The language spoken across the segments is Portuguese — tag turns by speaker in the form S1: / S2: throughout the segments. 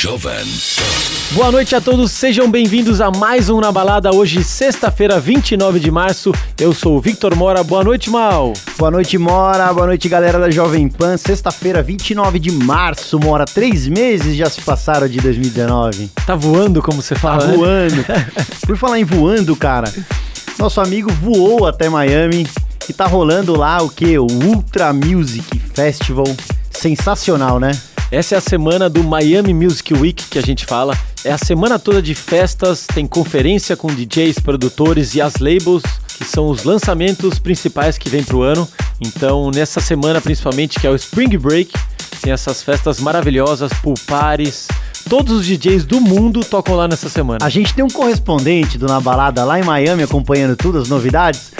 S1: Jovem. Boa noite a todos, sejam bem-vindos a mais um Na Balada. Hoje, sexta-feira, 29 de março. Eu sou o Victor Mora. Boa noite, Mal.
S2: Boa noite, Mora. Boa noite, galera da Jovem Pan. Sexta-feira, 29 de março, Mora. Três meses já se passaram de 2019.
S1: Tá voando, como você fala,
S2: tá
S1: né?
S2: voando. Por falar em voando, cara, nosso amigo voou até Miami e tá rolando lá o que? O Ultra Music Festival. Sensacional, né?
S1: Essa é a semana do Miami Music Week que a gente fala. É a semana toda de festas, tem conferência com DJs, produtores e as labels, que são os lançamentos principais que vem pro ano. Então, nessa semana principalmente, que é o Spring Break, tem essas festas maravilhosas, pool parties. Todos os DJs do mundo tocam lá nessa semana.
S2: A gente tem um correspondente do Na Balada lá em Miami acompanhando tudo, as novidades.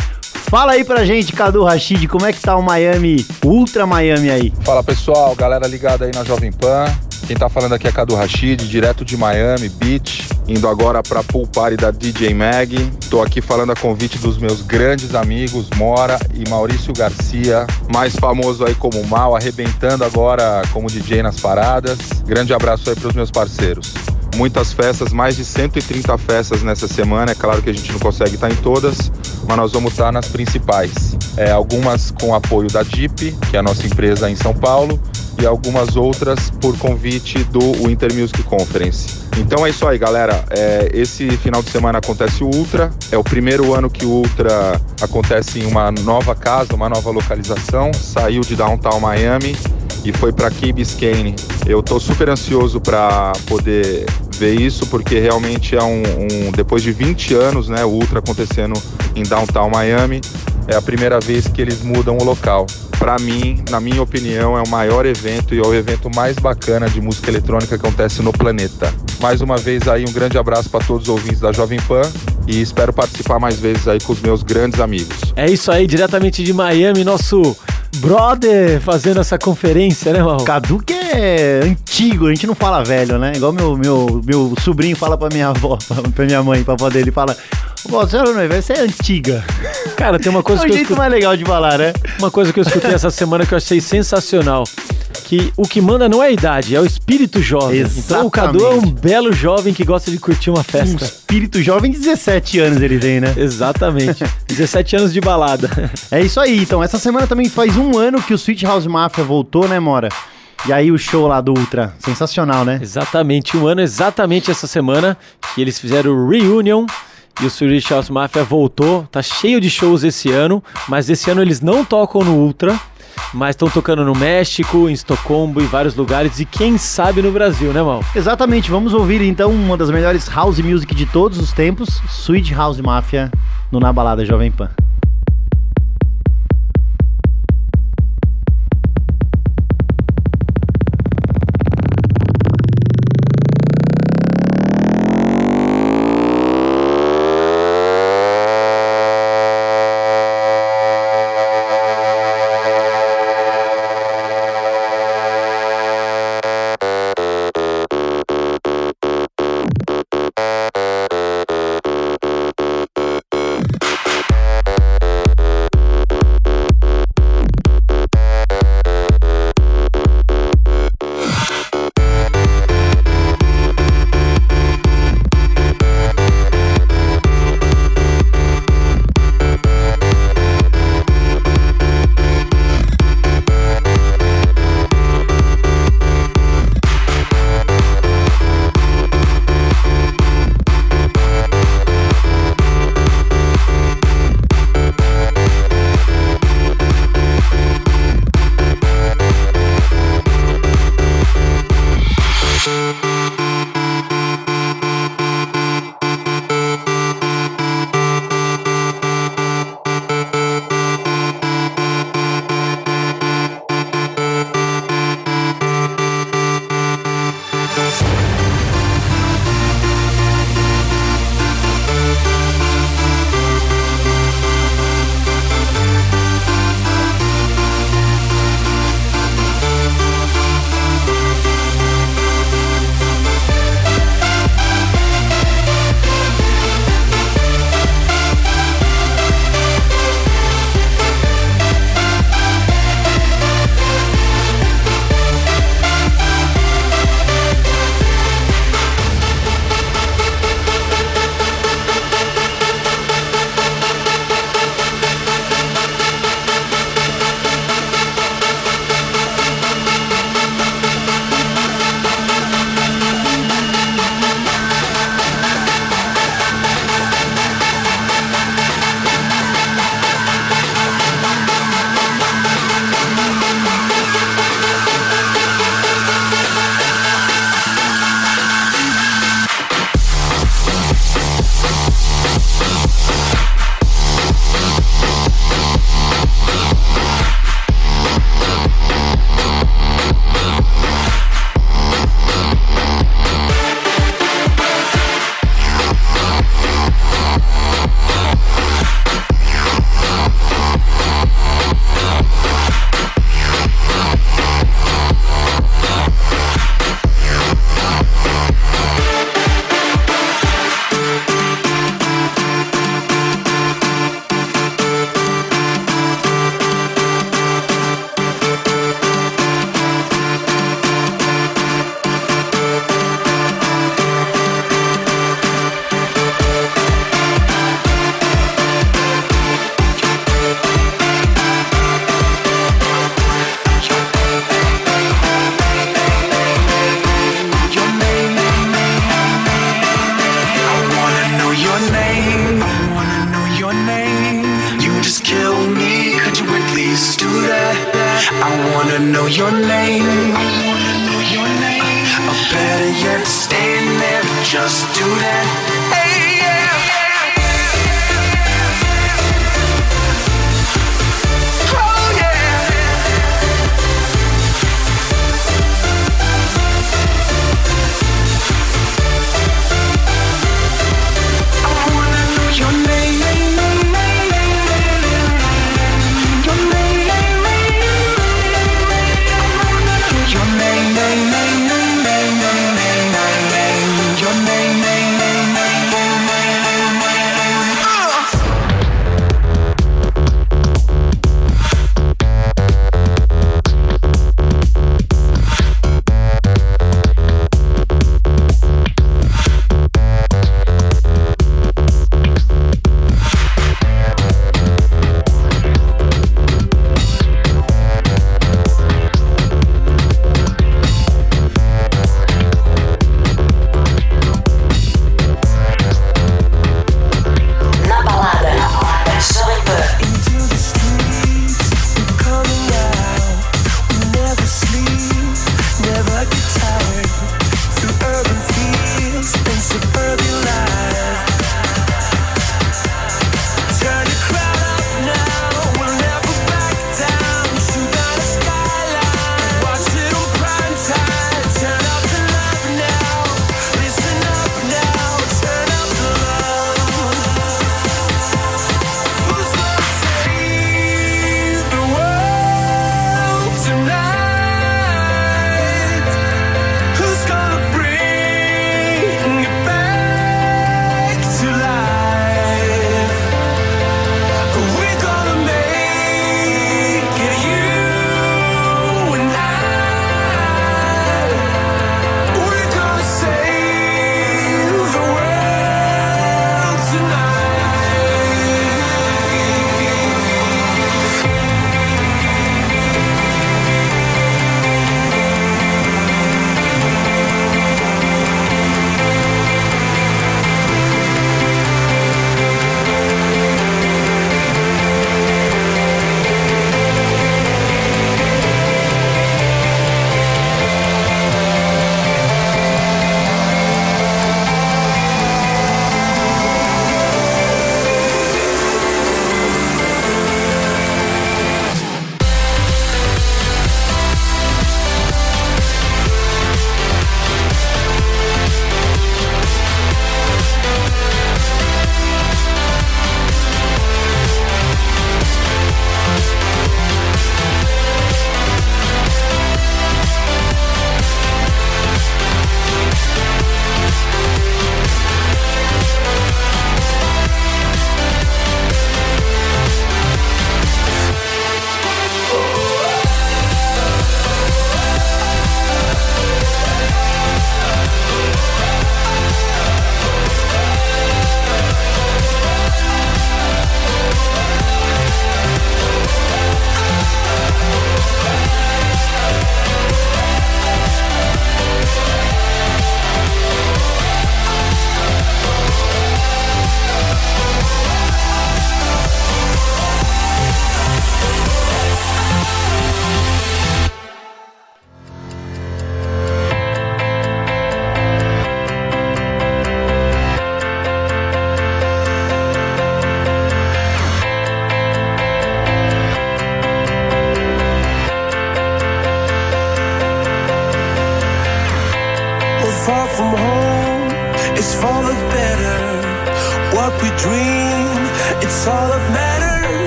S2: Fala aí pra gente, Cadu Rashid, como é que tá o Miami, Ultra Miami aí?
S3: Fala pessoal, galera ligada aí na Jovem Pan. Quem tá falando aqui é Cadu Rashid, direto de Miami Beach, indo agora pra pool party da DJ Mag. Tô aqui falando a convite dos meus grandes amigos Mora e Maurício Garcia, mais famoso aí como Mal, arrebentando agora como DJ nas paradas. Grande abraço aí pros meus parceiros muitas festas, mais de 130 festas nessa semana. É claro que a gente não consegue estar em todas, mas nós vamos estar nas principais. É, algumas com apoio da DIP, que é a nossa empresa em São Paulo, e algumas outras por convite do Winter Music Conference. Então é isso aí, galera. É, esse final de semana acontece o Ultra. É o primeiro ano que o Ultra acontece em uma nova casa, uma nova localização. Saiu de Downtown Miami e foi para Key Biscayne. Eu tô super ansioso para poder ver isso porque realmente é um, um, depois de 20 anos, né, o Ultra acontecendo em Downtown Miami, é a primeira vez que eles mudam o local. Para mim, na minha opinião, é o maior evento e é o evento mais bacana de música eletrônica que acontece no planeta. Mais uma vez aí um grande abraço para todos os ouvintes da Jovem Pan e espero participar mais vezes aí com os meus grandes amigos.
S1: É isso aí, diretamente de Miami, nosso brother fazendo essa conferência, né, Mal?
S2: Cadu que é antigo, a gente não fala velho, né? Igual meu, meu, meu sobrinho fala pra minha avó, pra minha mãe, pra avó dele, fala você é você é antiga.
S1: Cara, tem uma coisa
S2: é
S1: um
S2: que eu jeito mais legal de falar, né?
S1: Uma coisa que eu escutei essa semana que eu achei sensacional. Que o que manda não é a idade, é o espírito jovem.
S2: Exatamente.
S1: Então o Cadu é um belo jovem que gosta de curtir uma festa. Um
S2: espírito jovem, 17 anos ele tem, né?
S1: Exatamente. 17 anos de balada.
S2: É isso aí. Então, essa semana também faz um ano que o Sweet House Mafia voltou, né, Mora? E aí o show lá do Ultra, sensacional, né?
S1: Exatamente, um ano exatamente essa semana que eles fizeram o Reunion e o Swedish House Mafia voltou, tá cheio de shows esse ano, mas esse ano eles não tocam no Ultra, mas estão tocando no México, em Estocolmo e vários lugares e quem sabe no Brasil, né, Mal?
S2: Exatamente, vamos ouvir então uma das melhores house music de todos os tempos, Sweet House Mafia, no Na Balada Jovem Pan.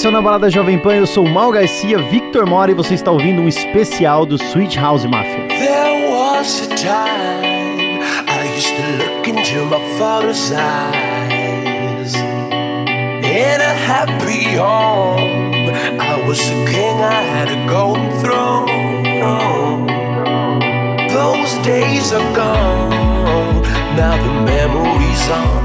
S1: Esse é o na balada Jovem Pan,
S2: eu sou o Mal Garcia, Victor Mora e você está ouvindo um especial do Sweet House Mafia.
S4: There was a time I used to look into my father's eyes In a happy home I was a king, I had a golden throne Those days are gone Now the memories are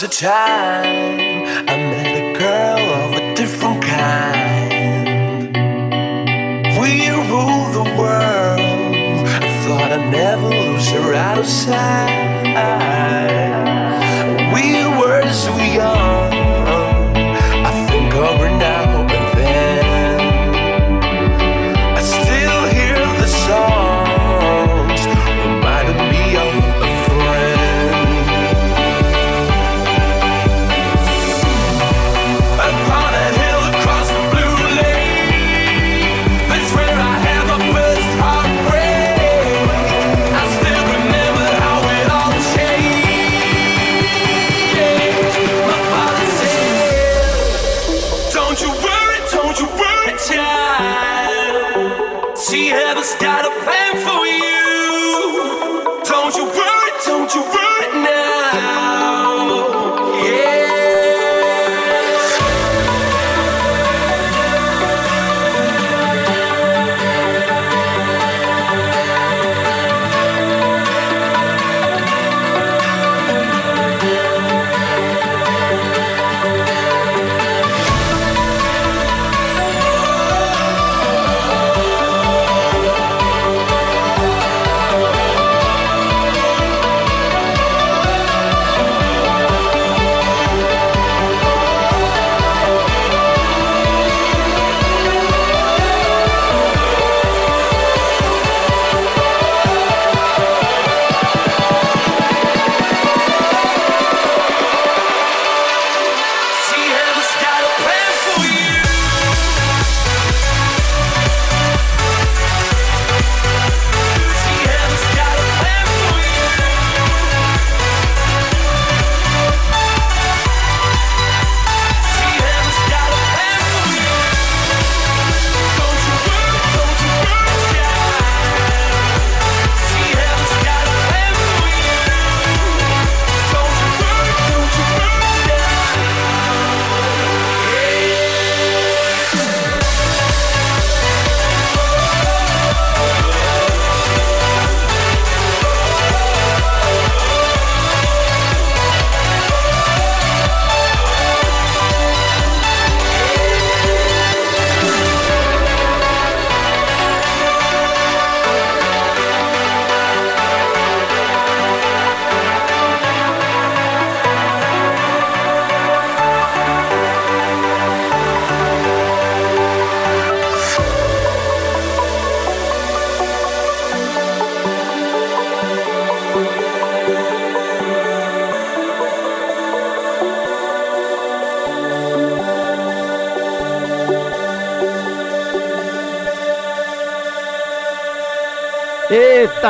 S4: Cause time.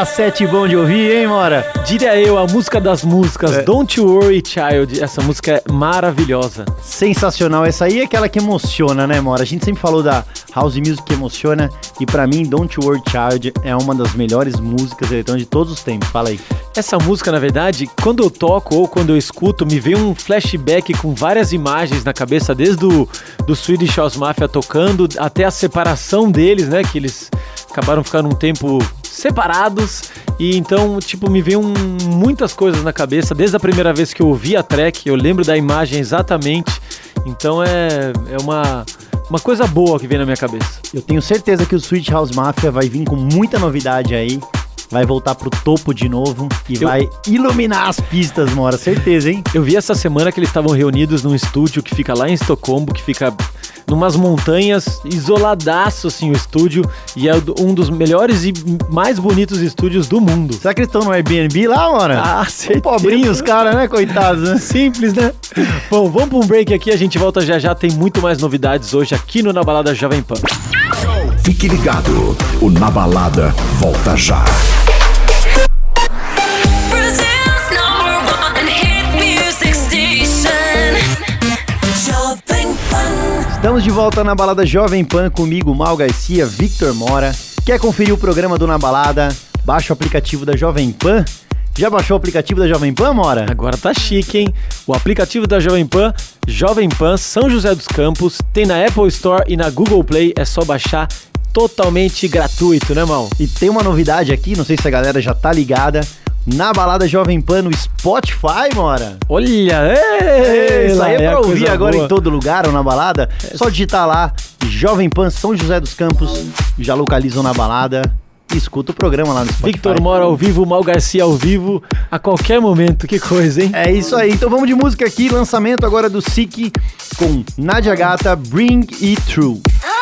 S2: Sete bom de ouvir, hein, Mora?
S1: Diria eu, a música das músicas,
S2: É.
S1: Don't You Worry Child. Essa música é maravilhosa.
S2: Sensacional. Essa aí é aquela que emociona, né, Mora? A gente sempre falou da House Music que emociona. E pra mim, Don't You Worry Child é uma das melhores músicas eletrônicas de todos os tempos. Fala aí.
S1: Essa música, na verdade, quando eu toco ou quando eu escuto, me vem um flashback com várias imagens na cabeça, desde o do Swedish House Mafia tocando até a separação deles, né? Que eles acabaram ficando um tempo separados. E então, tipo, me vem um- muitas coisas na cabeça. Desde a primeira vez que eu ouvi a track, eu lembro da imagem exatamente. Então é, é uma, uma coisa boa que vem na minha cabeça.
S2: Eu tenho certeza que o Switch House Mafia vai vir com muita novidade aí. Vai voltar pro topo de novo e
S1: Eu-
S2: vai iluminar as pistas, Mora. Certeza, hein?
S1: Eu vi essa semana que eles estavam reunidos num estúdio que fica lá em Estocolmo, que fica numas montanhas, isoladaço assim o estúdio, e é um dos melhores e mais bonitos estúdios do mundo.
S2: Será que eles estão no Airbnb lá, Mora?
S1: Ah, certeza.
S2: pobrinhos os caras, né? Coitados, né?
S1: Simples, né? Bom, vamos para um break aqui, a gente volta já já, tem muito mais novidades hoje aqui no Na Balada Jovem Pan.
S5: Fique ligado, o Na Balada volta já.
S2: Estamos de volta na Balada Jovem Pan comigo, Mal Garcia, Victor Mora. Quer conferir o programa do Na Balada? Baixa o aplicativo da Jovem Pan. Já baixou o aplicativo da Jovem Pan, Mora?
S1: Agora tá chique, hein? O aplicativo da Jovem Pan, Jovem Pan São José dos Campos, tem na Apple Store e na Google Play, é só baixar totalmente gratuito, né, Mal?
S2: E tem uma novidade aqui, não sei se a galera já tá ligada. Na Balada Jovem Pan no Spotify, Mora.
S1: Olha,
S2: É,
S1: ei,
S2: isso aí é pra
S1: a
S2: ouvir agora
S1: boa.
S2: em todo lugar ou na balada. Só digitar lá Jovem Pan São José dos Campos, já localizam na balada e escuta o programa lá no Spotify.
S1: Victor Mora ao vivo, Mal Garcia ao vivo, a qualquer momento, que coisa, hein?
S2: É isso aí, então vamos de música aqui, lançamento agora do Sik com Nadia Gata, Bring It True.
S6: Bring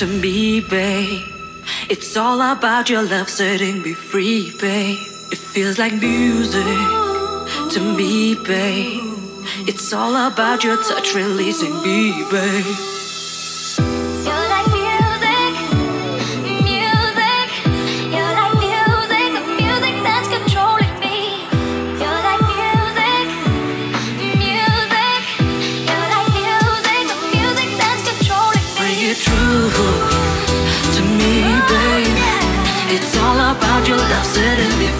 S6: to me, babe. It's all about your love setting me free, babe. It feels like music to me, babe. It's all about your touch releasing me, babe. About your love setting me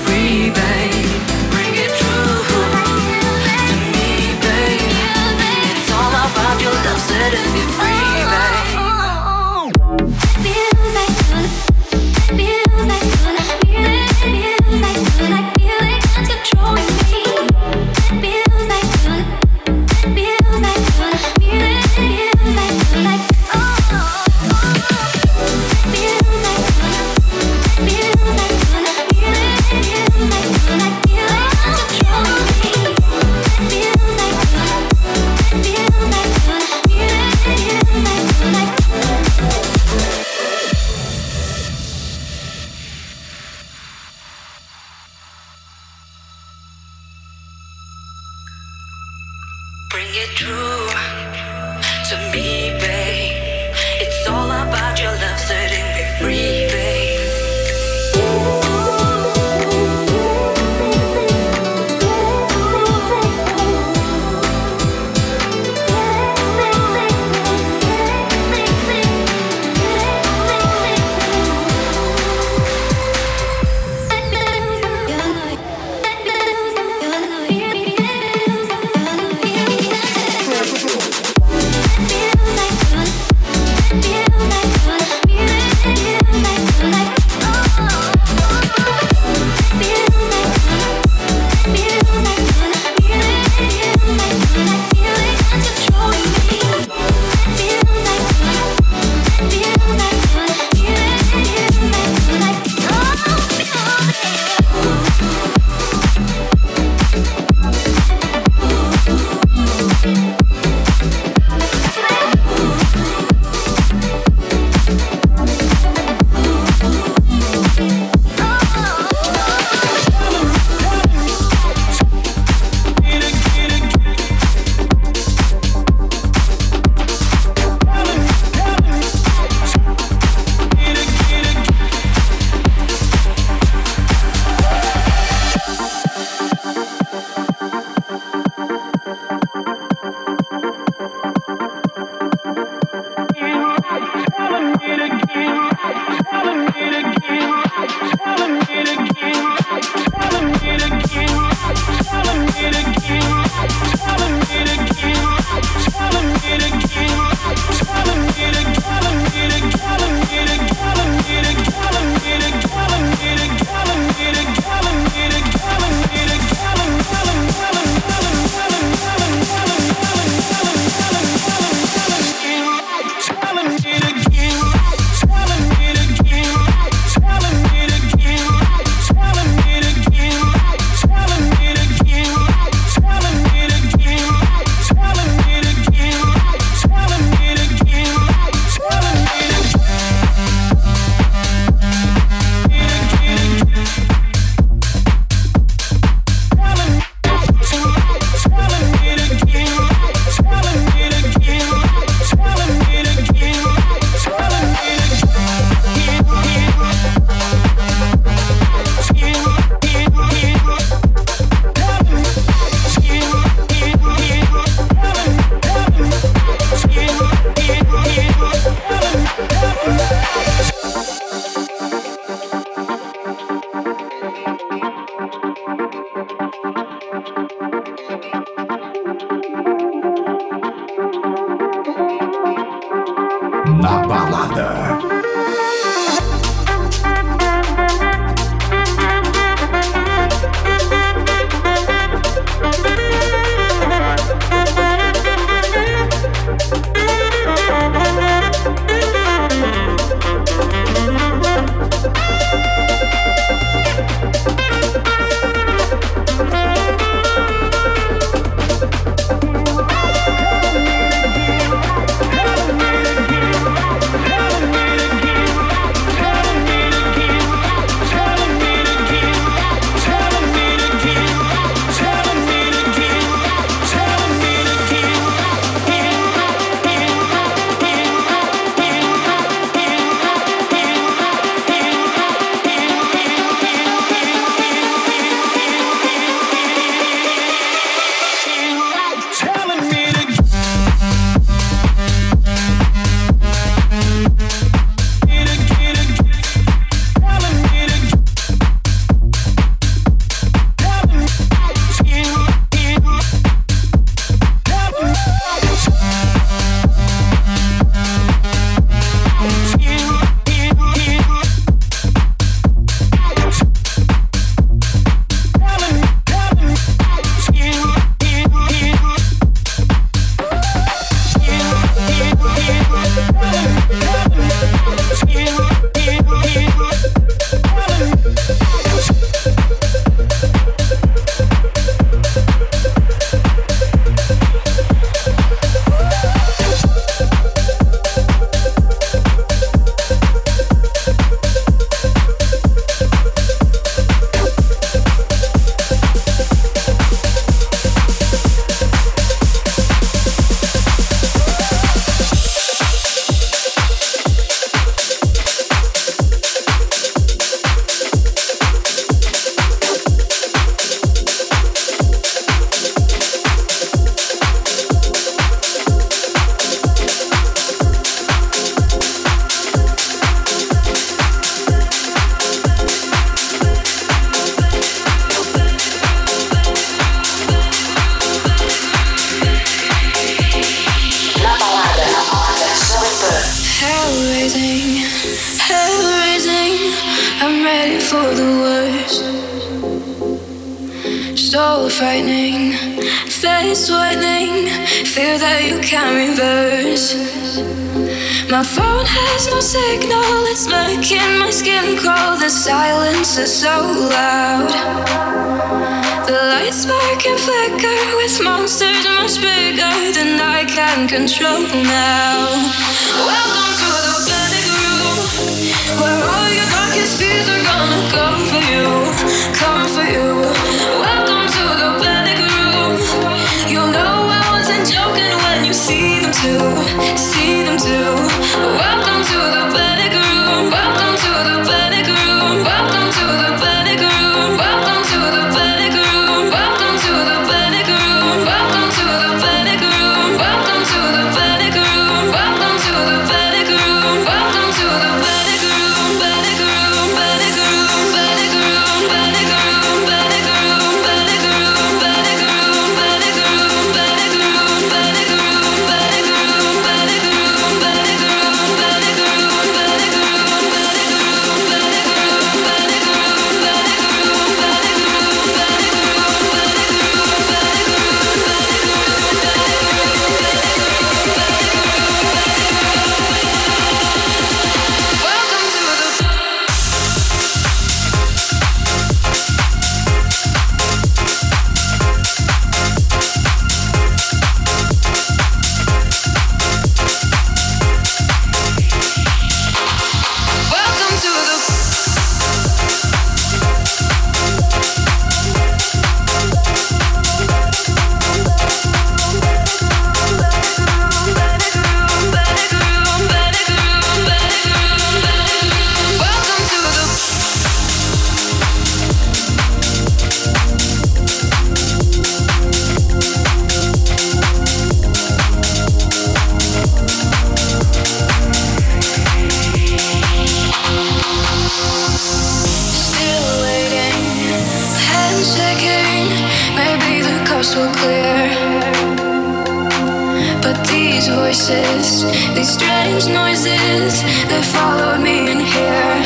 S7: strange noises that followed me in here.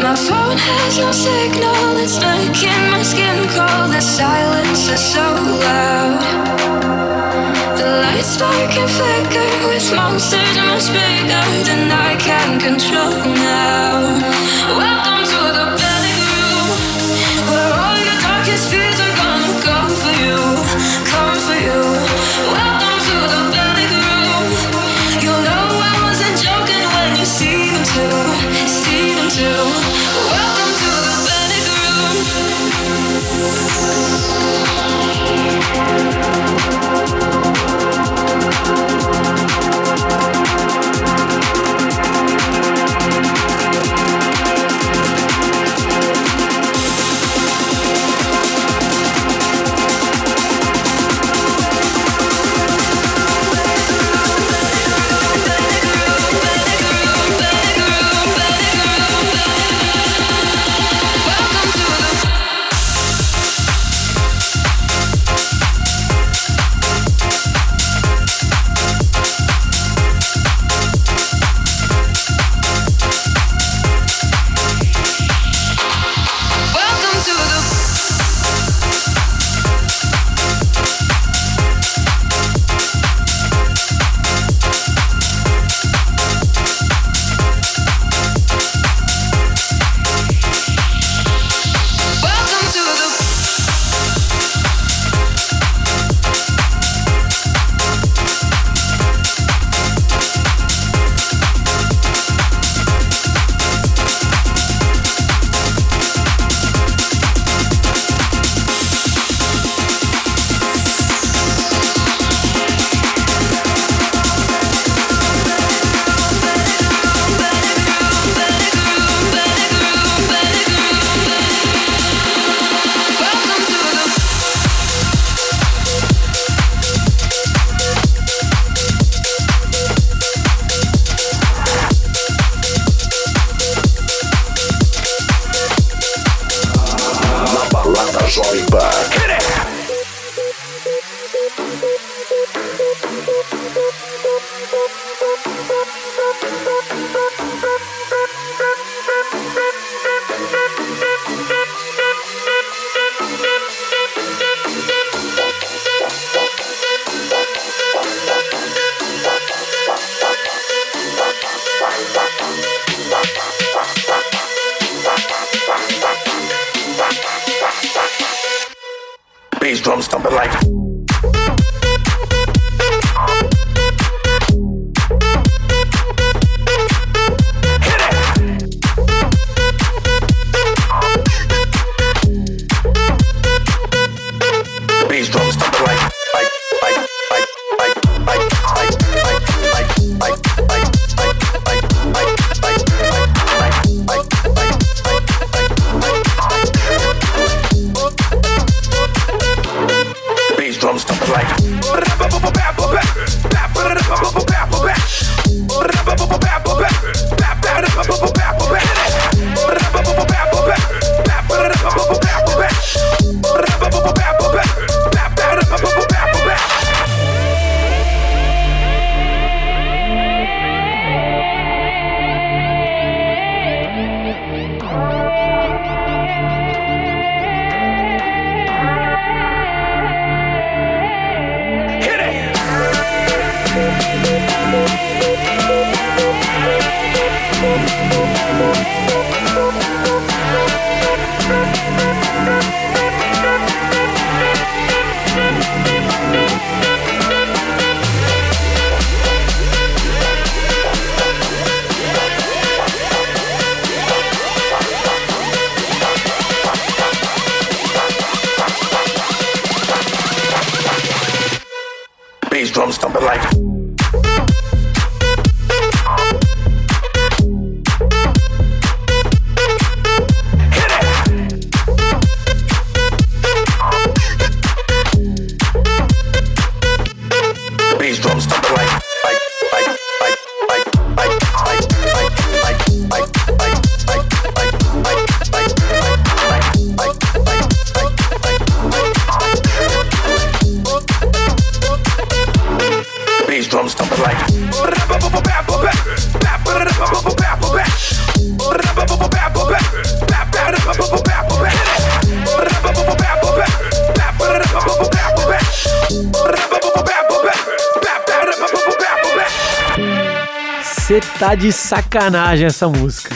S7: My phone has no signal, it's stuck in my skin cold. The silence is so loud. The lights spark and flicker with monsters much bigger than I can control now. Welcome.
S1: De sacanagem essa música.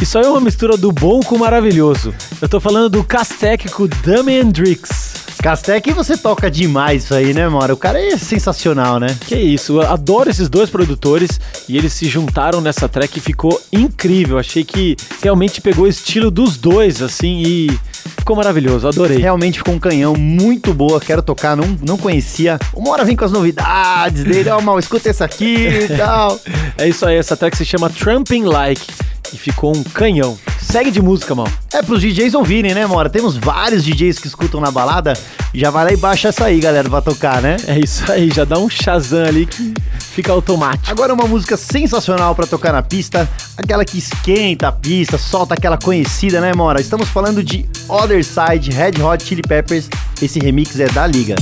S1: Isso aí é uma mistura do bom com o maravilhoso. Eu tô falando do Castec com Dummy Hendrix.
S2: Castec, você toca demais isso aí, né, Mora? O cara é sensacional, né?
S1: Que isso, eu adoro esses dois produtores e eles se juntaram nessa track e ficou incrível. Achei que realmente pegou o estilo dos dois, assim, e ficou maravilhoso, adorei.
S2: Realmente ficou um canhão muito boa, quero tocar, não, não conhecia. Uma hora vem com as novidades dele, ó, mal, escuta esse aqui e tal.
S1: É isso aí, essa track se chama Trumping Like e ficou um canhão. Segue de música, mal.
S2: É pros DJs ouvirem, né, Mora? Temos vários DJs que escutam na balada. Já vai lá e baixa essa aí, galera, pra tocar, né?
S1: É isso aí, já dá um Shazam ali que fica automático.
S2: Agora uma música sensacional pra tocar na pista, aquela que esquenta a pista, solta aquela conhecida, né, Mora? Estamos falando de Other Side, Red Hot Chili Peppers. Esse remix é da Liga.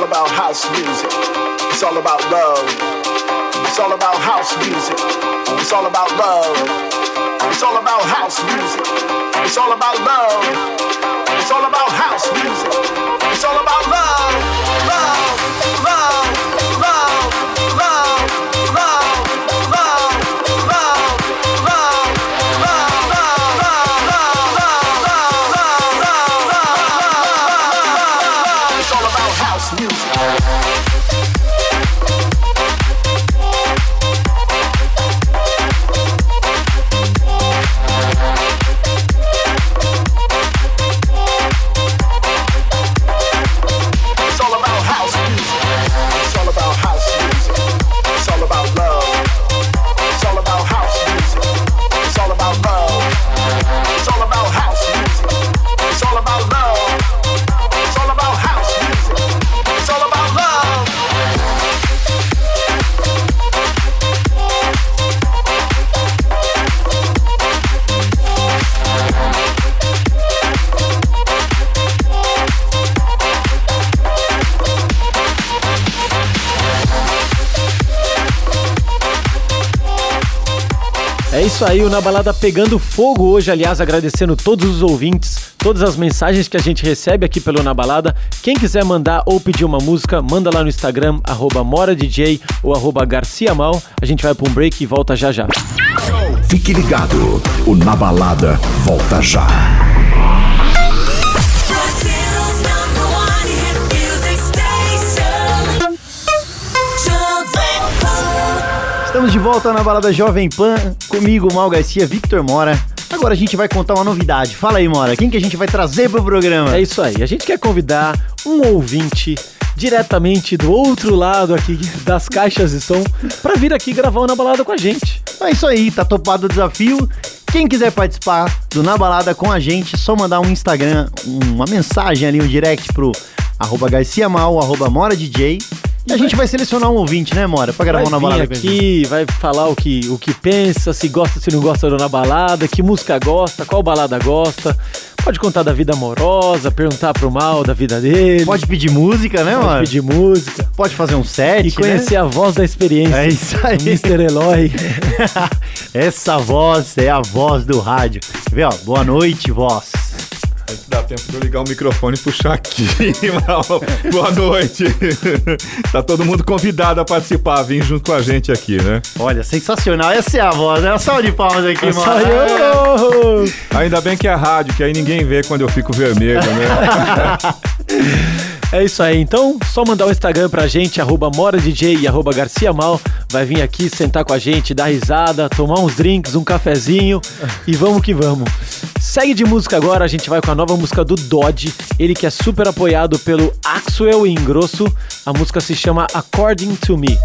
S5: All about house music. It's all about love. It's all about house music. It's all about love. It's all about house music. It's all about love. It's all about house music. It's all about love, love, love,
S1: É isso aí, o Na Balada pegando fogo hoje, aliás, agradecendo todos os ouvintes, todas as mensagens que a gente recebe aqui pelo Na Balada. Quem quiser mandar ou pedir uma música, manda lá no Instagram, MoraDJ ou arroba GarciaMal. A gente vai para um break e volta já já.
S8: Fique ligado, o Na Balada volta já.
S2: Estamos de volta na balada Jovem Pan, comigo, Mal Garcia, Victor Mora. Agora a gente vai contar uma novidade. Fala aí, Mora, quem que a gente vai trazer pro programa?
S1: É isso aí, a gente quer convidar um ouvinte diretamente do outro lado aqui das caixas de som para vir aqui gravar Na Balada com a gente.
S2: É isso aí, tá topado o desafio. Quem quiser participar do Na Balada com a gente, só mandar um Instagram, uma mensagem ali, um direct pro arroba garciamal, arroba moradj. E a gente vai selecionar um ouvinte, né, Mora? Pra gravar
S1: vai
S2: um
S1: vir
S2: Balada
S1: aqui, vai falar o que, o que pensa, se gosta, se não gosta do Na Balada, que música gosta, qual balada gosta. Pode contar da vida amorosa, perguntar pro mal da vida dele.
S2: Pode pedir música, né,
S1: Pode
S2: Mora?
S1: pedir música.
S2: Pode fazer um set,
S1: E conhecer
S2: né?
S1: a voz da experiência.
S2: É isso aí.
S1: O Mr. Eloy.
S2: Essa voz é a voz do rádio. Quer ver, ó? Boa noite, voz.
S3: Dá tempo de eu ligar o microfone e puxar aqui. Boa noite. Tá todo mundo convidado a participar, vir junto com a gente aqui, né?
S2: Olha, sensacional. Essa é a voz, né? Salva de palmas aqui,
S1: É
S2: Mora.
S3: Ainda bem que é rádio, que aí ninguém vê quando eu fico vermelho, né?
S1: É isso aí, então só mandar o Instagram pra gente, arroba MoraDJ e arroba GarciaMal. Vai vir aqui sentar com a gente, dar risada, tomar uns drinks, um cafezinho e vamos que vamos. Segue de música agora, a gente vai com a nova música do Dodge, ele que é super apoiado pelo Axwell Ingrosso. A música se chama According to Me.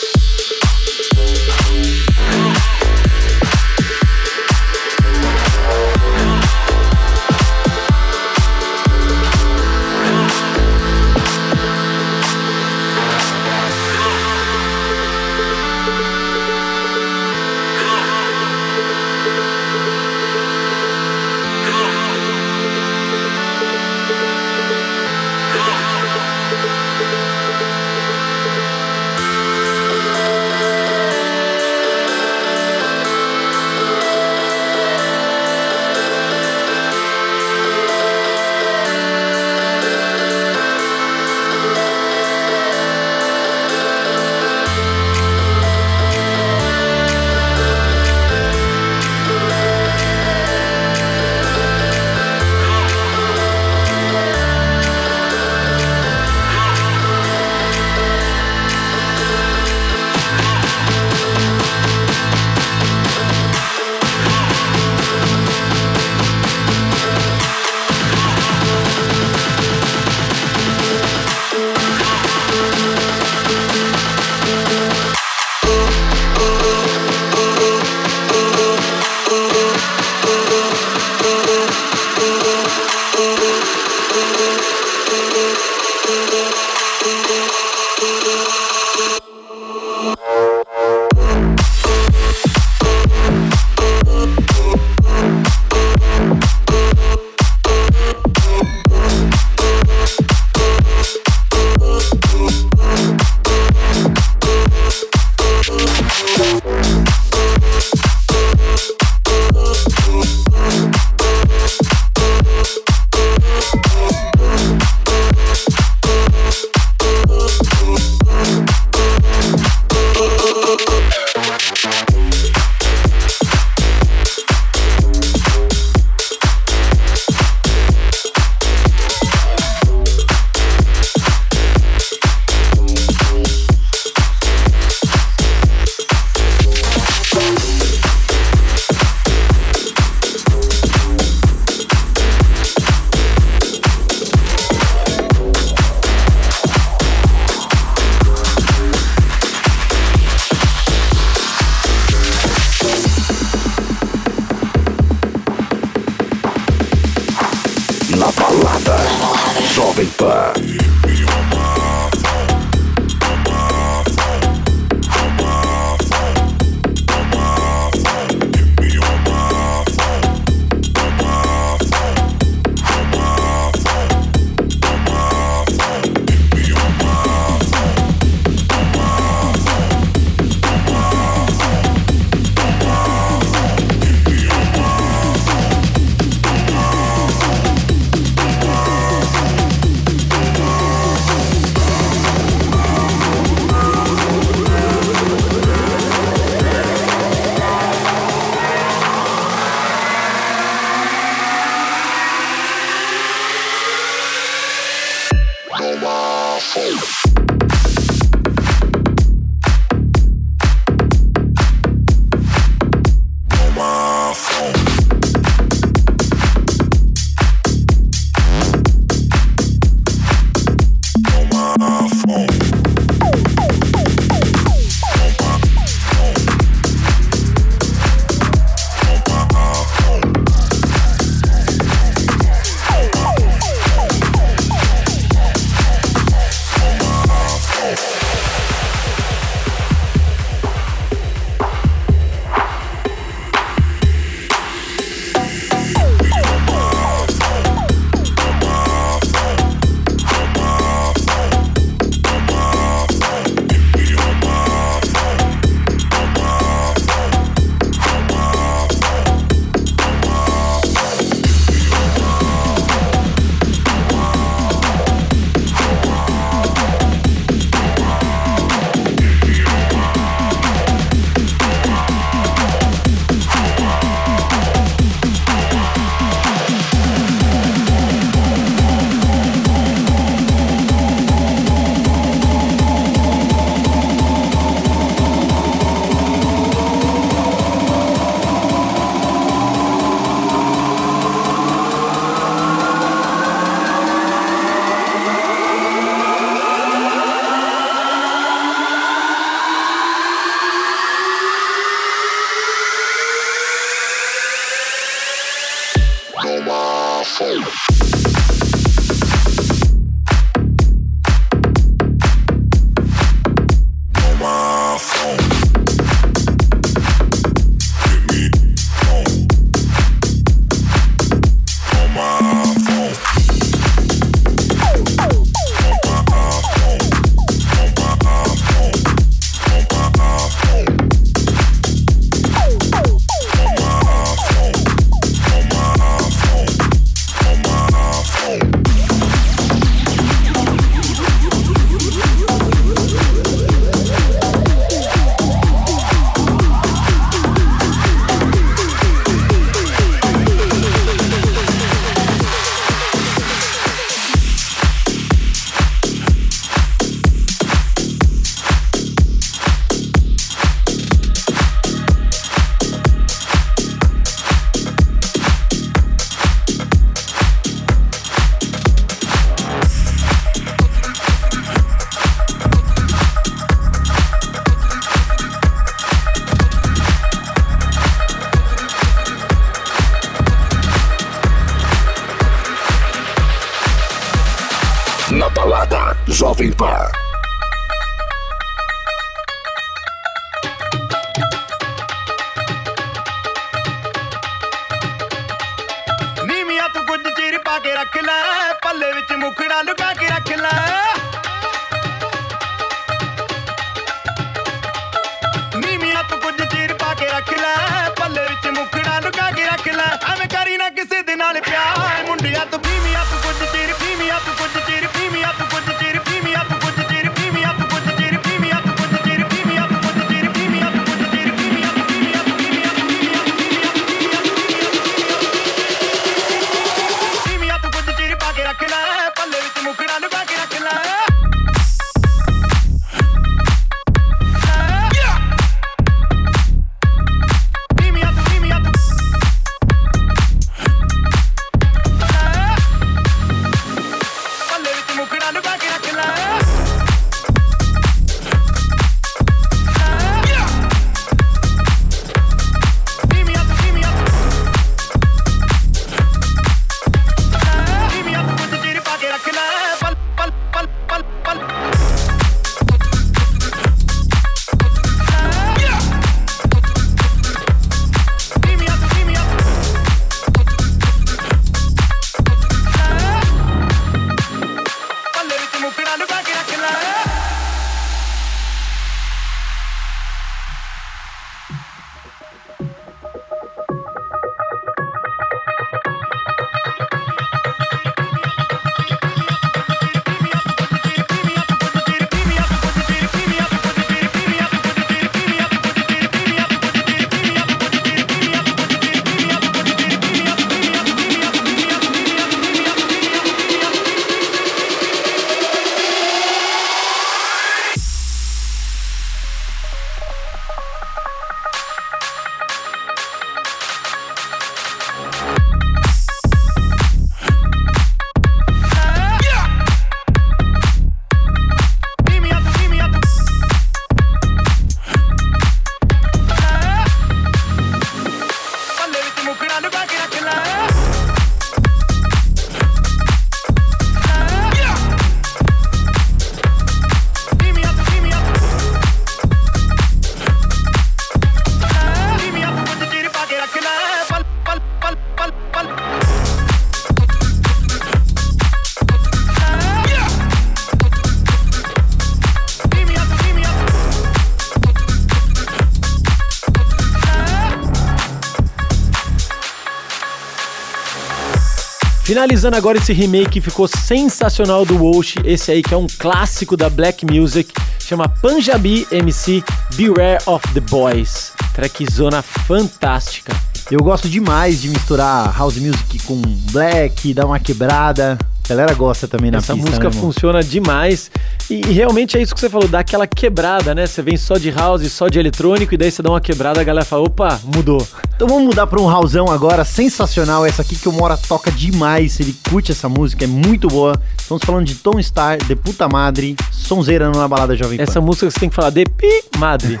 S1: Finalizando agora esse remake que ficou sensacional do Walsh, esse aí que é um clássico da Black Music, chama Punjabi MC Beware of the Boys. Trackzona fantástica.
S2: Eu gosto demais de misturar house music com black, dar uma quebrada. A galera gosta também na
S1: Essa
S2: pista,
S1: música
S2: né,
S1: funciona demais e, e realmente é isso que você falou, dá aquela quebrada, né? Você vem só de house, só de eletrônico e daí você dá uma quebrada, a galera fala, opa, mudou.
S2: Então vamos mudar pra um houseão agora, sensacional. Essa aqui que o Mora toca demais, ele curte essa música, é muito boa. Estamos falando de Tom Star, de puta madre, sonzeira na balada Jovem Pan.
S1: Essa música você tem que falar de pi madre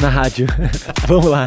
S1: na rádio. Vamos lá.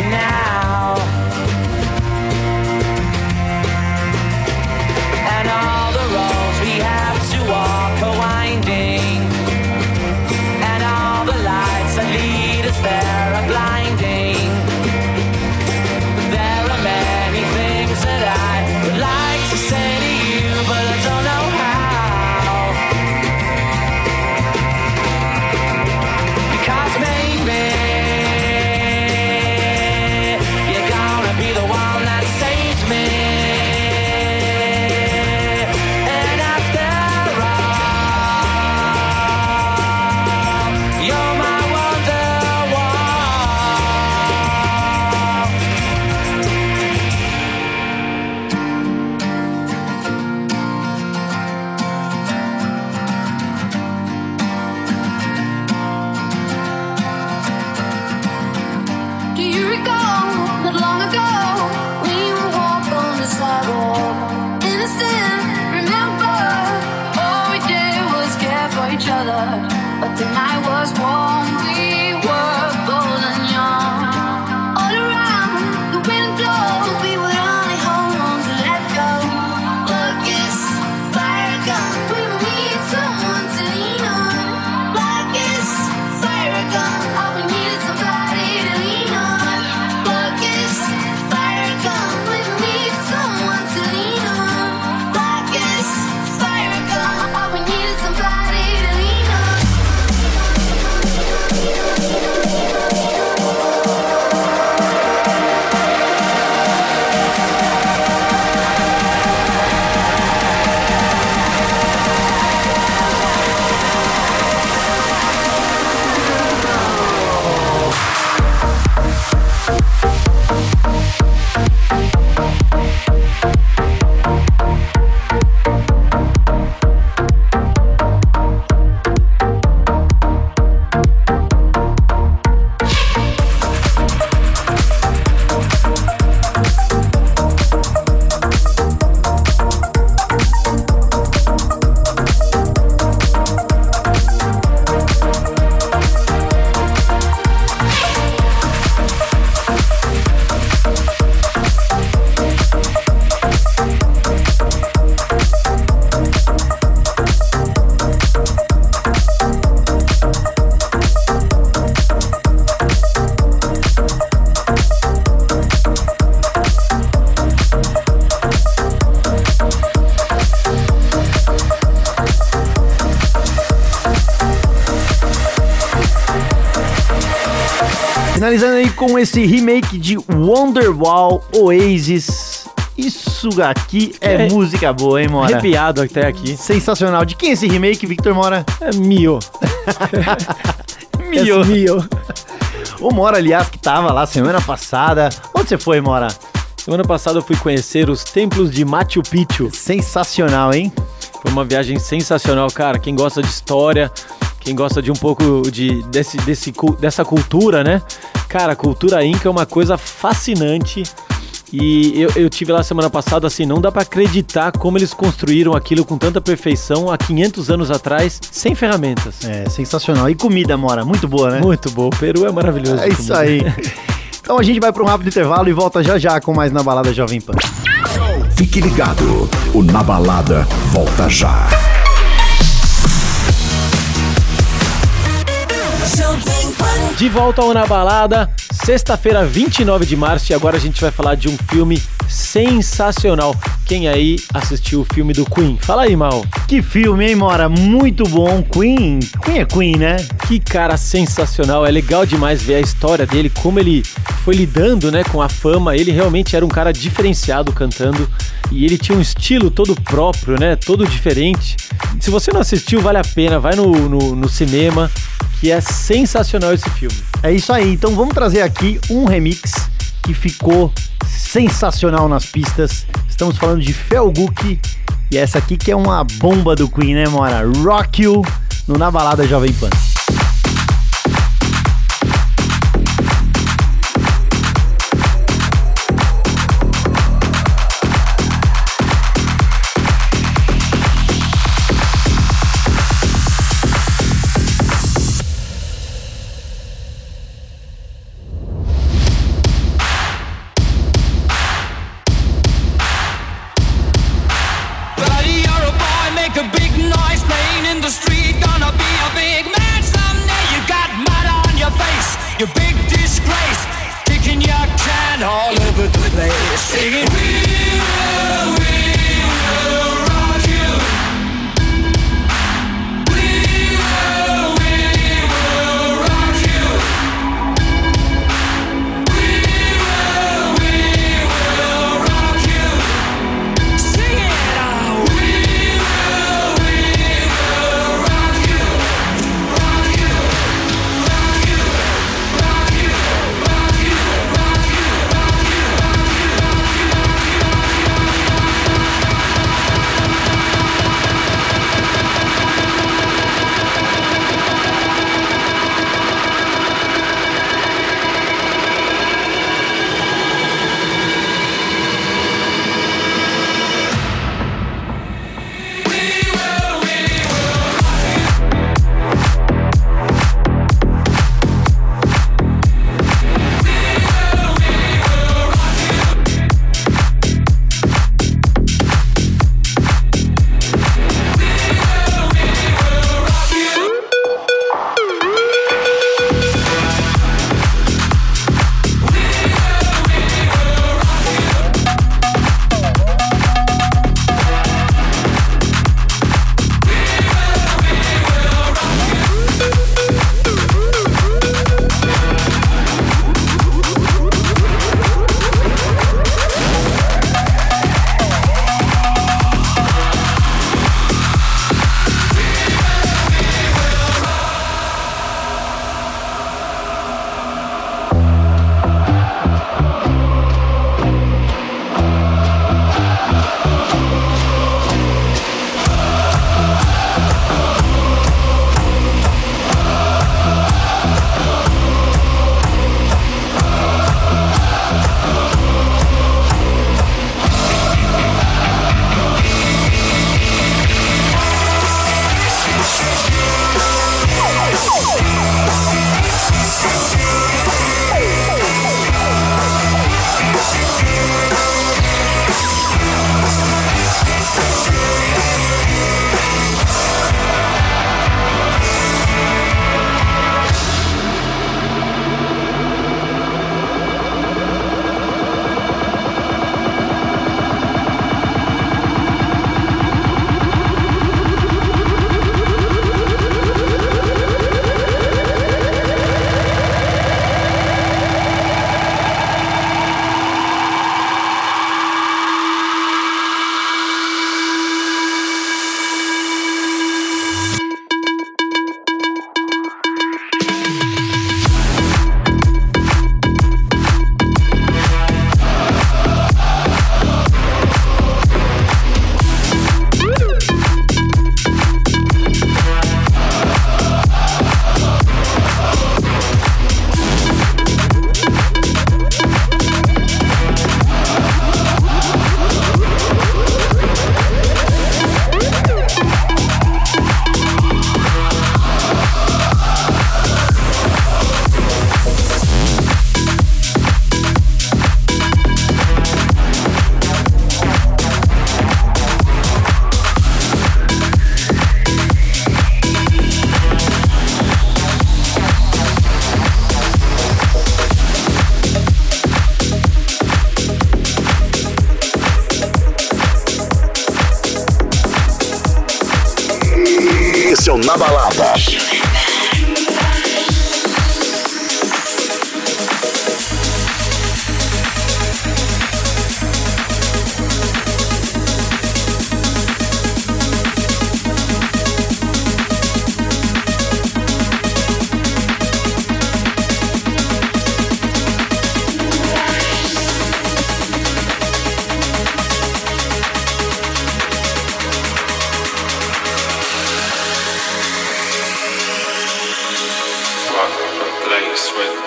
S9: now.
S2: Finalizando aí com esse remake de Wonderwall Oasis. Isso aqui é,
S1: É.
S2: música boa, hein, Mora?
S1: Arrepiado até aqui.
S2: Sensacional. De quem é esse remake, Victor Mora?
S1: É Mio.
S2: Mio.
S1: É Mio.
S2: O Mora, aliás, que tava lá semana passada. Onde você foi, Mora?
S1: Semana passada eu fui conhecer os templos de Machu Picchu.
S2: Sensacional, hein?
S1: Foi uma viagem sensacional, cara. Quem gosta de história, quem gosta de um pouco de, desse, desse, dessa cultura, né? Cara, a cultura inca é uma coisa fascinante. E eu, eu tive lá semana passada, assim, não dá pra acreditar como eles construíram aquilo com tanta perfeição há 500 anos atrás, sem ferramentas.
S2: É, sensacional. E comida, Mora, muito boa, né?
S1: Muito bom. O Peru é maravilhoso.
S2: É isso aí. Então a gente vai para um rápido intervalo e volta já já com mais na balada Jovem Pan.
S8: Fique ligado, o Na Balada volta já.
S1: De volta ao Na Balada, sexta-feira, 29 de março, e agora a gente vai falar de um filme sensacional. Quem aí assistiu o filme do Queen? Fala aí, Mal.
S2: Que filme, hein, Mora? Muito bom. Queen. Queen é Queen, né?
S1: Que cara sensacional. É legal demais ver a história dele, como ele foi lidando, né, com a fama. Ele realmente era um cara diferenciado cantando e ele tinha um estilo todo próprio, né, todo diferente. Se você não assistiu, vale a pena. Vai no, no, no cinema, que é sensacional esse filme.
S2: É isso aí. Então vamos trazer aqui um remix que ficou sensacional nas pistas. Estamos falando de Felguk e essa aqui que é uma bomba do Queen, né, Mora? Rock You no Na Balada Jovem Pan.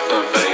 S9: the.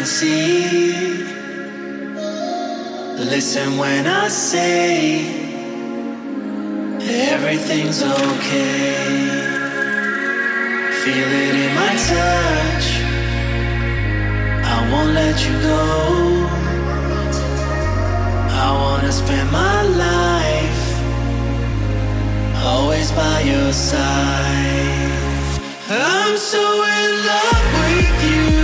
S9: can see. Listen when I say everything's okay. Feel it
S10: in my touch. I won't let you go. I wanna spend my life always by your side. I'm so in love with you.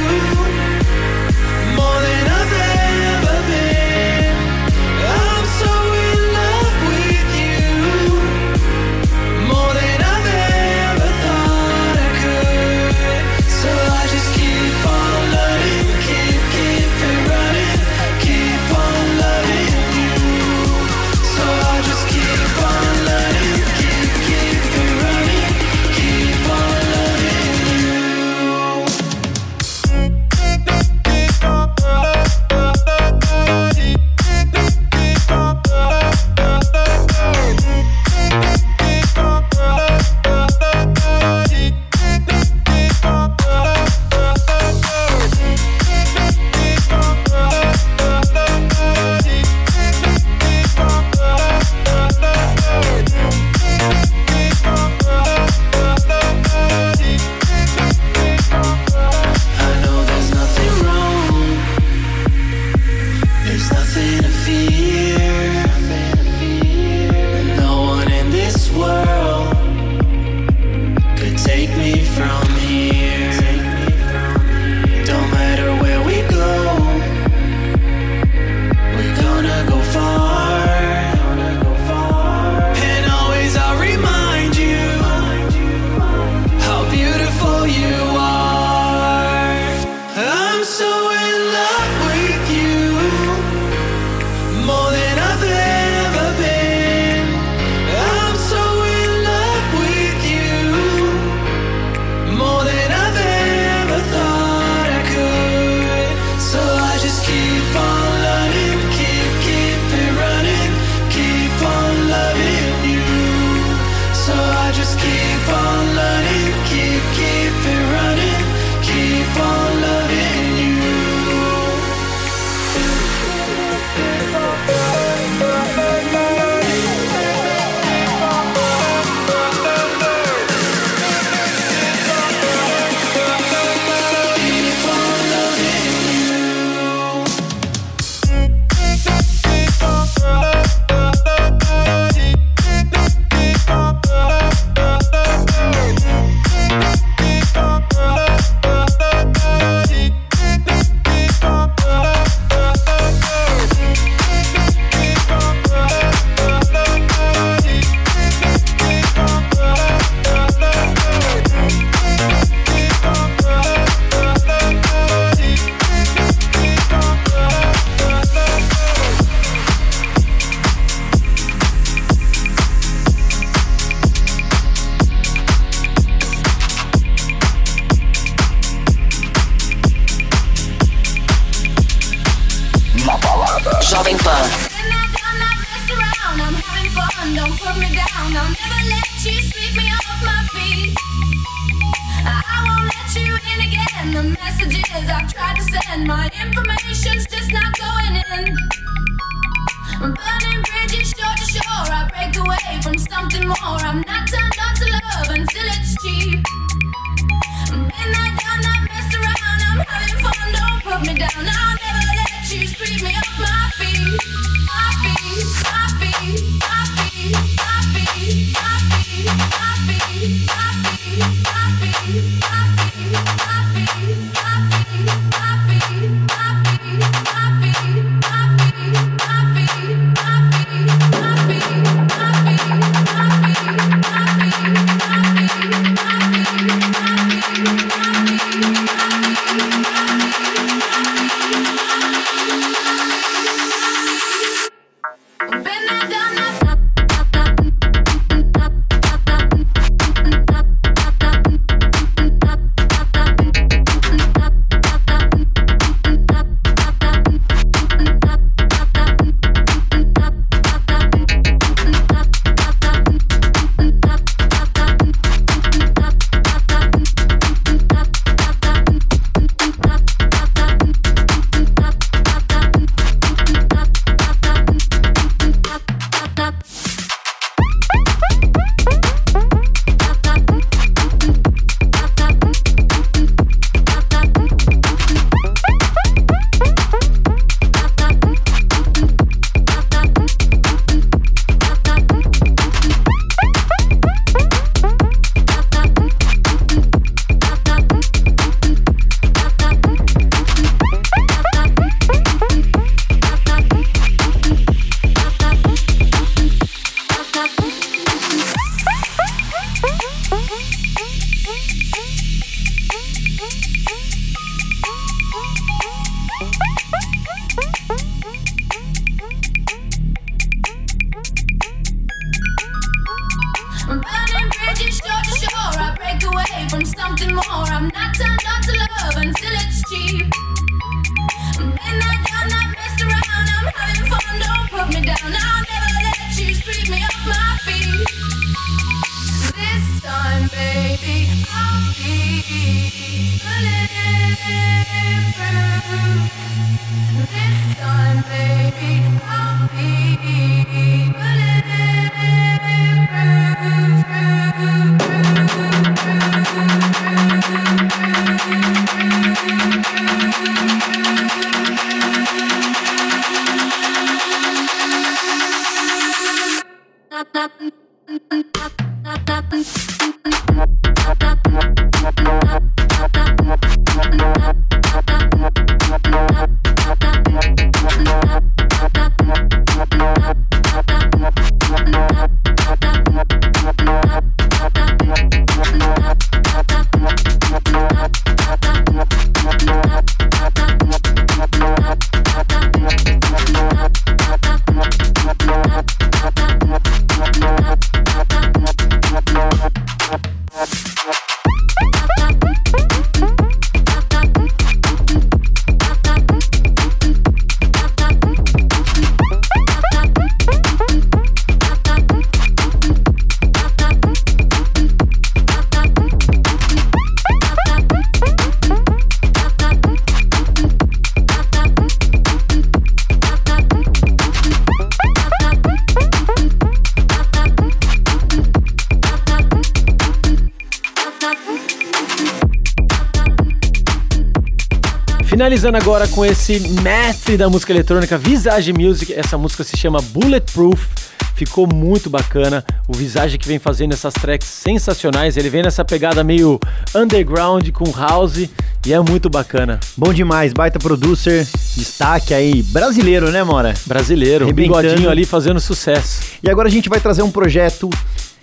S1: Finalizando agora com esse mestre da música eletrônica, Visage Music. Essa música se chama Bulletproof. Ficou muito bacana. O Visage que vem fazendo essas tracks sensacionais. Ele vem nessa pegada meio underground com house e é muito bacana.
S2: Bom demais, baita producer, destaque aí, brasileiro, né, Mora?
S1: Brasileiro, o bigodinho ali fazendo sucesso.
S2: E agora a gente vai trazer um projeto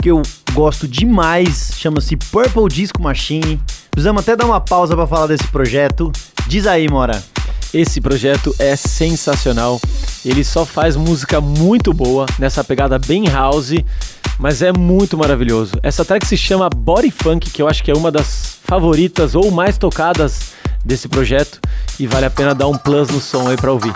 S2: que eu gosto demais, chama-se Purple Disco Machine. Precisamos até dar uma pausa pra falar desse projeto. Diz aí, Mora.
S1: Esse projeto é sensacional. Ele só faz música muito boa nessa pegada bem house, mas é muito maravilhoso. Essa track se chama Body Funk, que eu acho que é uma das favoritas ou mais tocadas desse projeto e vale a pena dar um plus no som aí pra ouvir.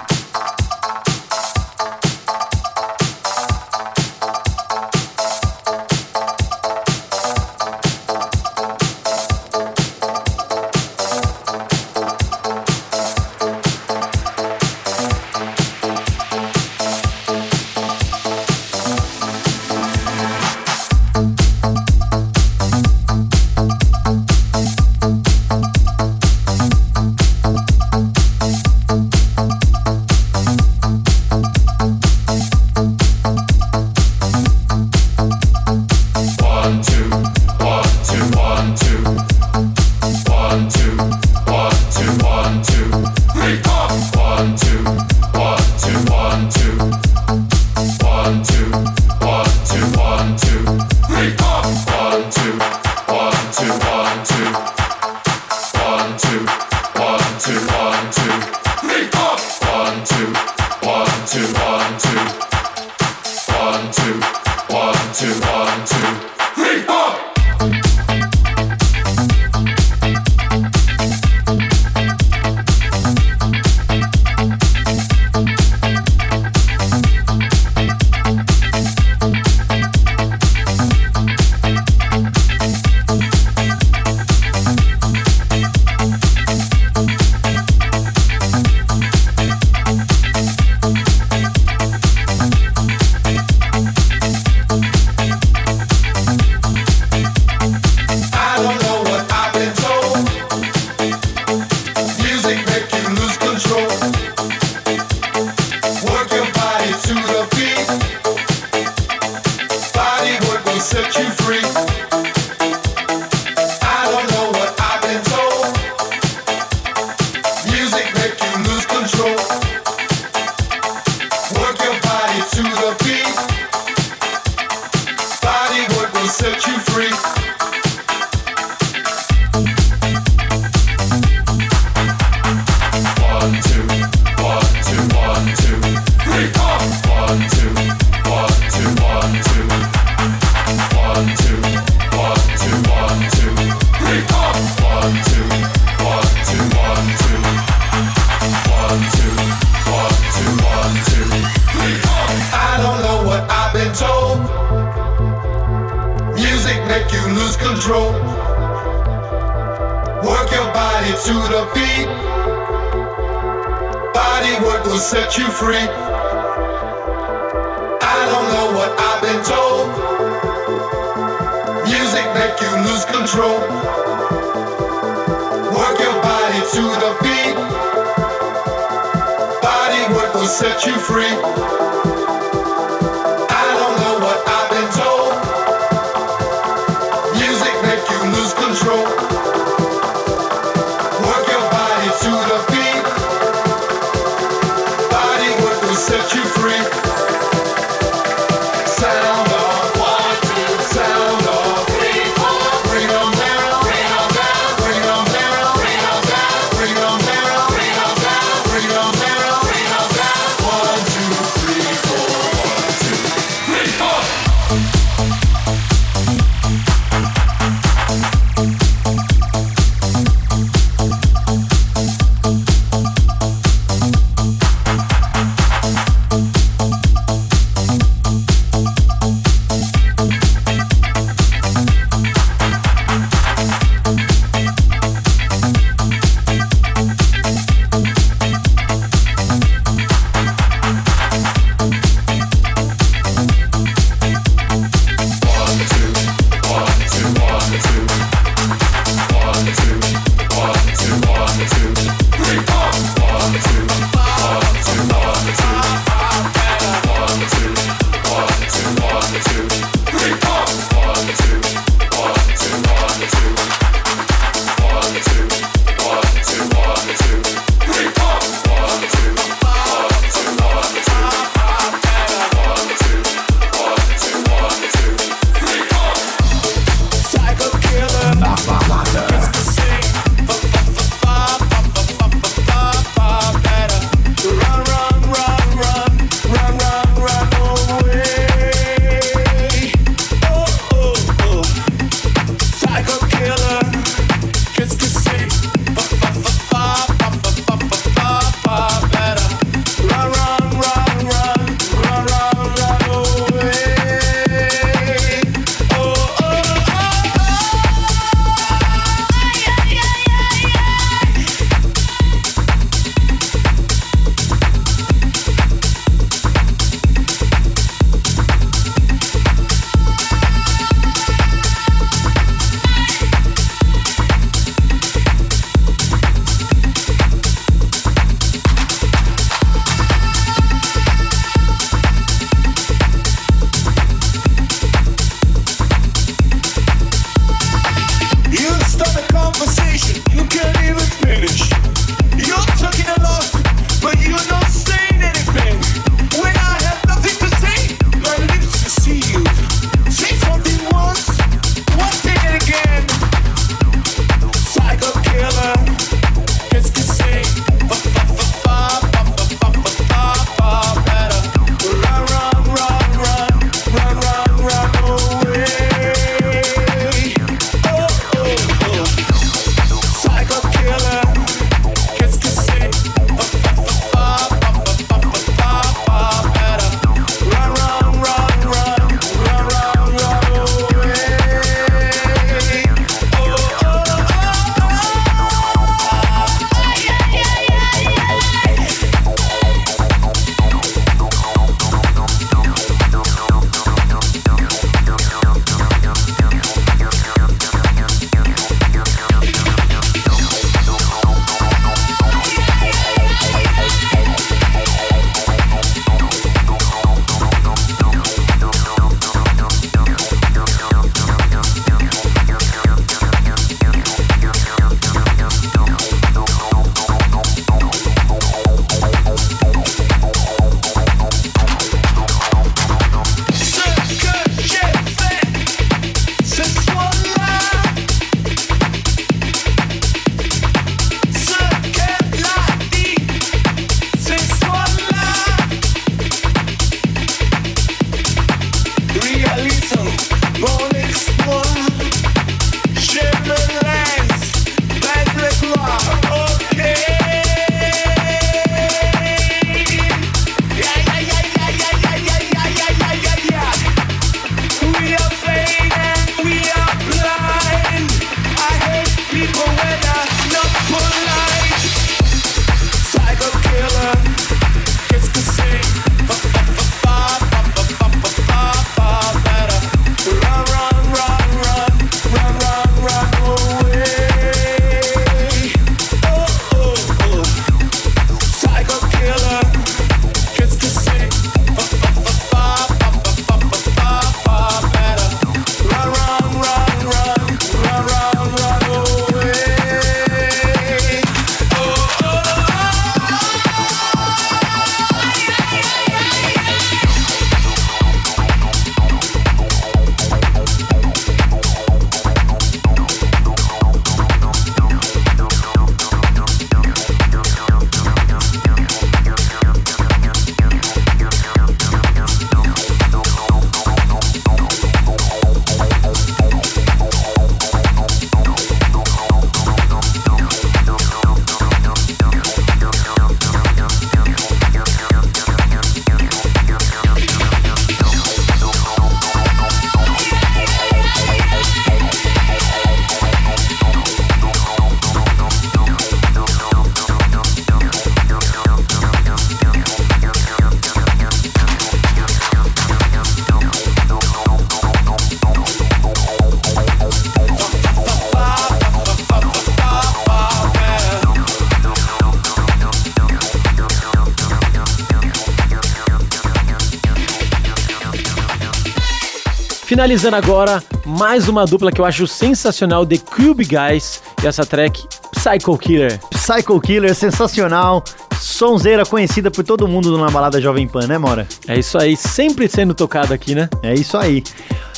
S1: Finalizando agora, mais uma dupla que eu acho sensacional, The Cube Guys, e essa track Psycho Killer.
S2: Psycho Killer, sensacional. Sonzeira conhecida por todo mundo na balada Jovem Pan, né, Mora?
S1: É isso aí, sempre sendo tocado aqui, né?
S2: É isso aí.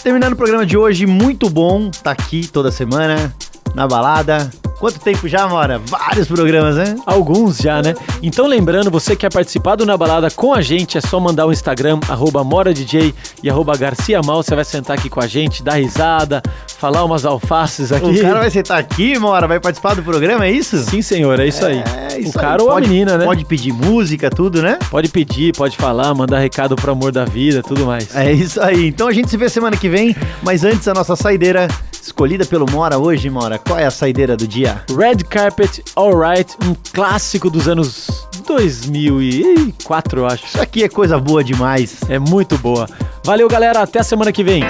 S2: Terminando o programa de hoje, muito bom tá aqui toda semana na balada. Quanto tempo já, Mora? Vários programas, né?
S1: Alguns já, né? Então lembrando, você que quer participar do Na Balada com a gente, é só mandar o um Instagram, arroba MoraDJ e arroba Garcia Mal. Você vai sentar aqui com a gente, dar risada, falar umas alfaces aqui.
S2: O cara vai sentar aqui, Mora, vai participar do programa, é isso?
S1: Sim, senhor, é isso aí.
S2: É isso
S1: o cara
S2: aí.
S1: ou
S2: pode,
S1: a menina, né?
S2: Pode pedir música, tudo, né?
S1: Pode pedir, pode falar, mandar recado pro amor da vida, tudo mais.
S2: É isso aí. Então a gente se vê semana que vem, mas antes a nossa saideira escolhida pelo Mora hoje, Mora. Qual é a saideira do dia?
S1: Red Carpet Alright, um clássico dos anos 2004, eu acho.
S2: Isso aqui é coisa boa demais.
S1: É muito boa. Valeu, galera. Até a semana que vem.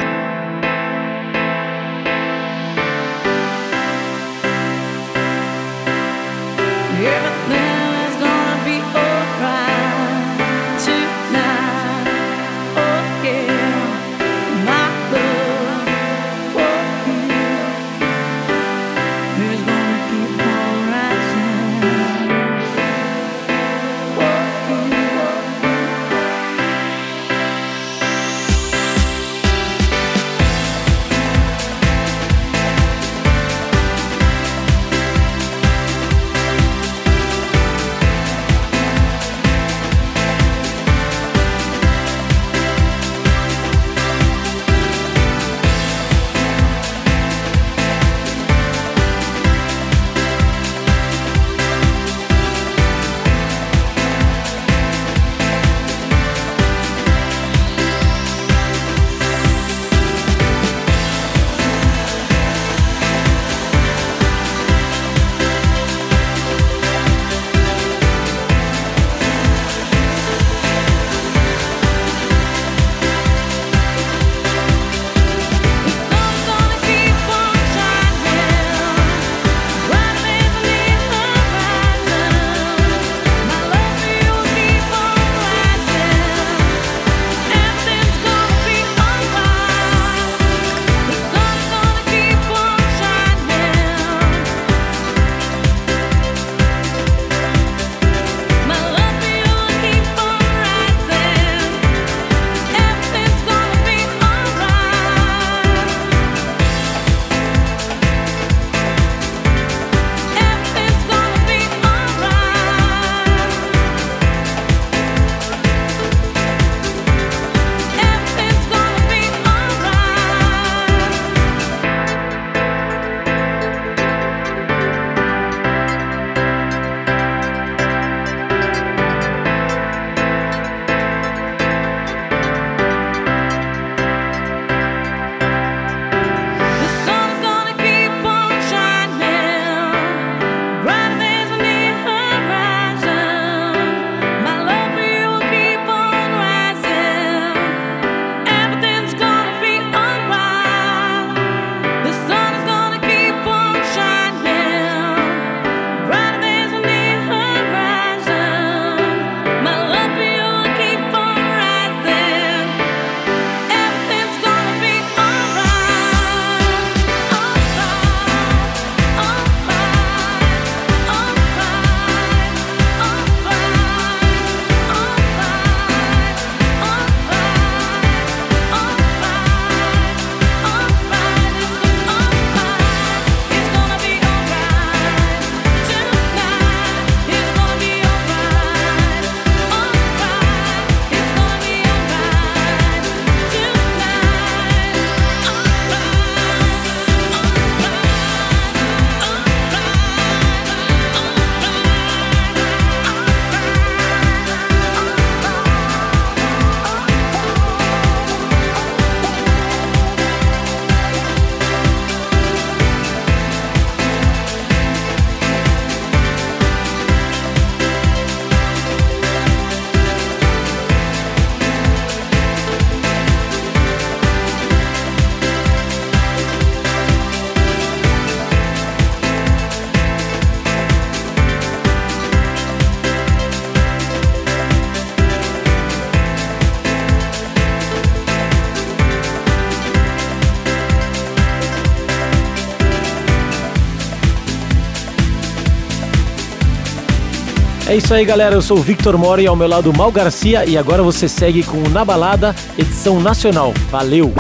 S1: É isso aí, galera. Eu sou o Victor Mori, ao meu lado Mal Garcia e agora você segue com o Na Balada, edição nacional. Valeu!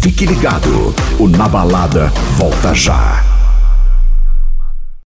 S8: Fique ligado, o Na Balada volta já.